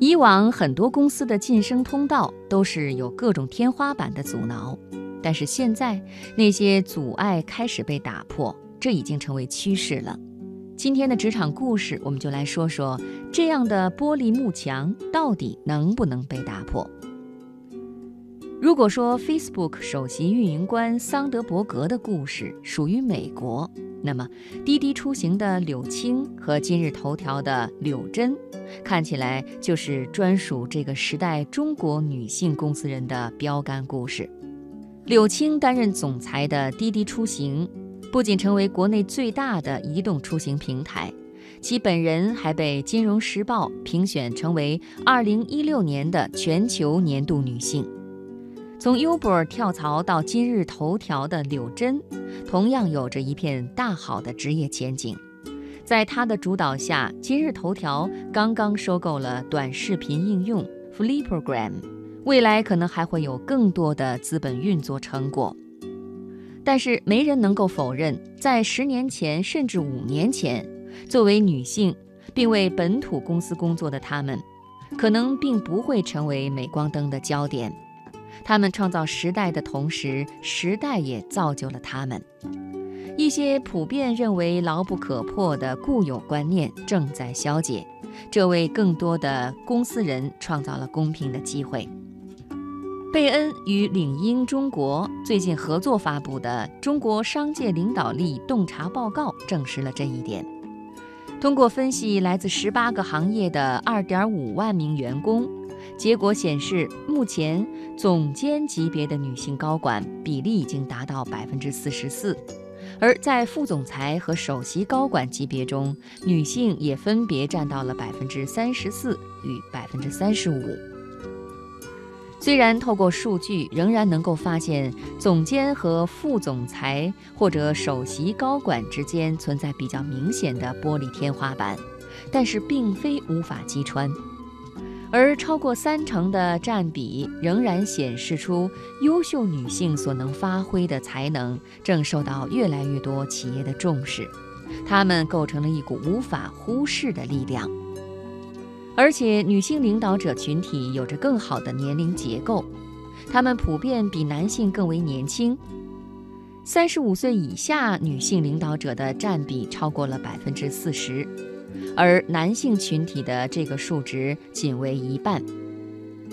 以往很多公司的晋升通道都是有各种天花板的阻挠，但是现在那些阻碍开始被打破，这已经成为趋势了。今天的职场故事，我们就来说说这样的玻璃幕墙到底能不能被打破。如果说 Facebook 首席运营官桑德伯格的故事属于美国，那么滴滴出行的柳青和今日头条的柳珍，看起来就是专属这个时代中国女性公司人的标杆故事。柳青担任总裁的滴滴出行，不仅成为国内最大的移动出行平台，其本人还被《金融时报》评选成为2016年的全球年度女性。从 Uber 跳槽到今日头条的柳珍，同样有着一片大好的职业前景。在他的主导下，今日头条刚刚收购了短视频应用 Fliprogram，未来可能还会有更多的资本运作成果。但是，没人能够否认，在十年前甚至五年前，作为女性并为本土公司工作的她们，可能并不会成为镁光灯的焦点。他们创造时代的同时，时代也造就了他们。一些普遍认为牢不可破的固有观念正在消解，这为更多的公司人创造了公平的机会。贝恩与领英中国最近合作发布的《中国商界领导力洞察报告》证实了这一点。通过分析来自十八个行业的二点五万名员工。结果显示，目前总监级别的女性高管比例已经达到百分之四十四，而在副总裁和首席高管级别中，女性也分别占到了百分之三十四与百分之三十五。虽然透过数据仍然能够发现总监和副总裁或者首席高管之间存在比较明显的玻璃天花板，但是并非无法击穿。而超过三成的占比仍然显示出，优秀女性所能发挥的才能正受到越来越多企业的重视，她们构成了一股无法忽视的力量。而且，女性领导者群体有着更好的年龄结构，她们普遍比男性更为年轻。三十五岁以下女性领导者的占比超过了百分之四十。而男性群体的这个数值仅为一半，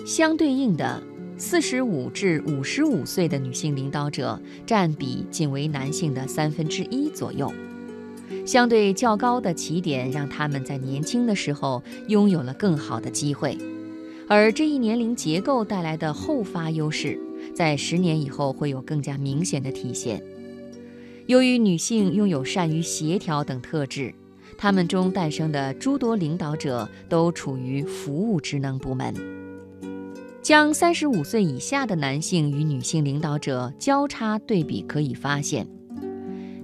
相对应的，四十五至五十五岁的女性领导者占比仅为男性的三分之一左右。相对较高的起点，让他们在年轻的时候拥有了更好的机会，而这一年龄结构带来的后发优势，在十年以后会有更加明显的体现。由于女性拥有善于协调等特质。他们中诞生的诸多领导者都处于服务职能部门。将三十五岁以下的男性与女性领导者交叉对比，可以发现，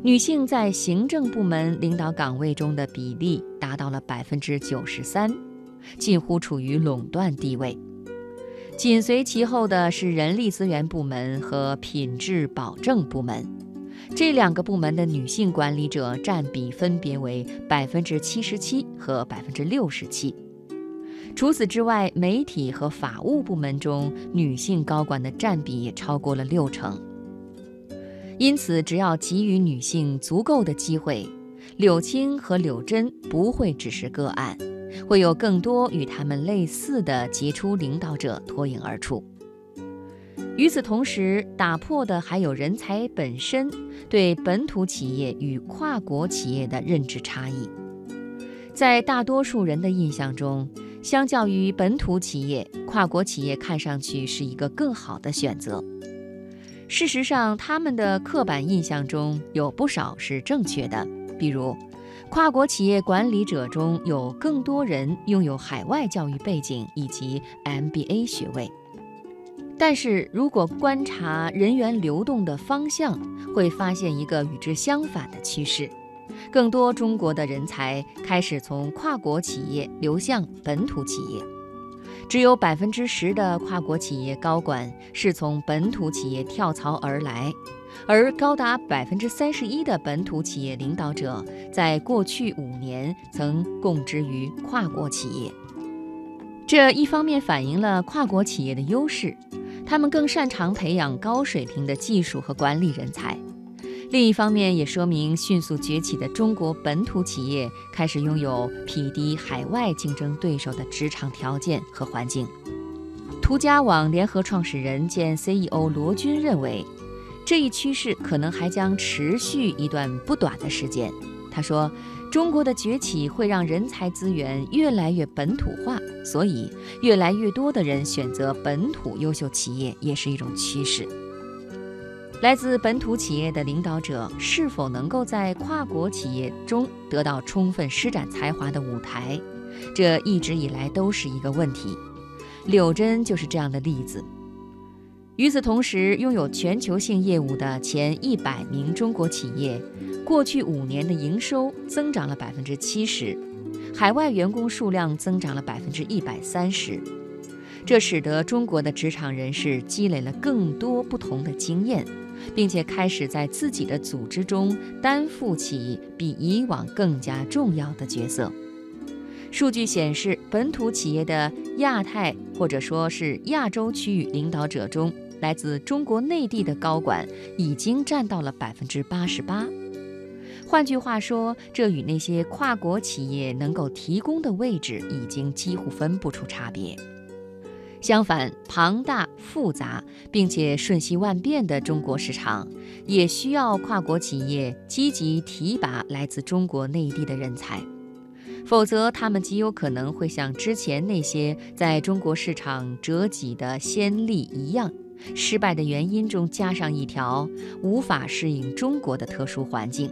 女性在行政部门领导岗位中的比例达到了百分之九十三，近乎处于垄断地位。紧随其后的是人力资源部门和品质保证部门。这两个部门的女性管理者占比分别为百分之七十七和百分之六十七。除此之外，媒体和法务部门中女性高管的占比也超过了六成。因此，只要给予女性足够的机会，柳青和柳珍不会只是个案，会有更多与她们类似的杰出领导者脱颖而出。与此同时，打破的还有人才本身对本土企业与跨国企业的认知差异。在大多数人的印象中，相较于本土企业，跨国企业看上去是一个更好的选择。事实上，他们的刻板印象中有不少是正确的，比如，跨国企业管理者中有更多人拥有海外教育背景以及 MBA 学位。但是如果观察人员流动的方向，会发现一个与之相反的趋势：更多中国的人才开始从跨国企业流向本土企业，只有百分之十的跨国企业高管是从本土企业跳槽而来，而高达百分之三十一的本土企业领导者在过去五年曾供职于跨国企业。这一方面反映了跨国企业的优势，他们更擅长培养高水平的技术和管理人才；另一方面也说明迅速崛起的中国本土企业开始拥有匹敌海外竞争对手的职场条件和环境。途家网联合创始人兼 CEO 罗军认为，这一趋势可能还将持续一段不短的时间。他说。中国的崛起会让人才资源越来越本土化，所以越来越多的人选择本土优秀企业也是一种趋势。来自本土企业的领导者是否能够在跨国企业中得到充分施展才华的舞台，这一直以来都是一个问题。柳真就是这样的例子。与此同时，拥有全球性业务的前一百名中国企业。过去五年的营收增长了百分之七十，海外员工数量增长了百分之一百三十，这使得中国的职场人士积累了更多不同的经验，并且开始在自己的组织中担负起比以往更加重要的角色。数据显示，本土企业的亚太或者说是亚洲区域领导者中，来自中国内地的高管已经占到了百分之八十八。换句话说，这与那些跨国企业能够提供的位置已经几乎分不出差别。相反，庞大、复杂并且瞬息万变的中国市场，也需要跨国企业积极提拔来自中国内地的人才，否则他们极有可能会像之前那些在中国市场折戟的先例一样，失败的原因中加上一条：无法适应中国的特殊环境。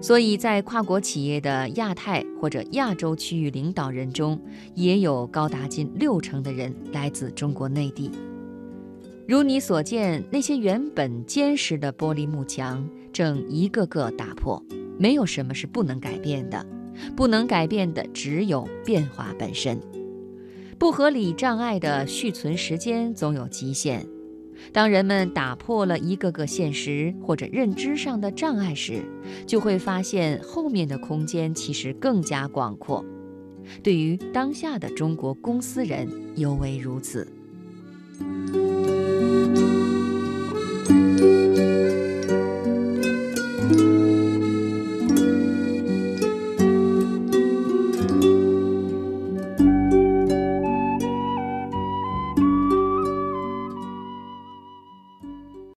所以在跨国企业的亚太或者亚洲区域领导人中，也有高达近六成的人来自中国内地。如你所见，那些原本坚实的玻璃幕墙正一个个打破。没有什么是不能改变的，不能改变的只有变化本身。不合理障碍的续存时间总有极限。当人们打破了一个个现实或者认知上的障碍时，就会发现后面的空间其实更加广阔。对于当下的中国公司人尤为如此。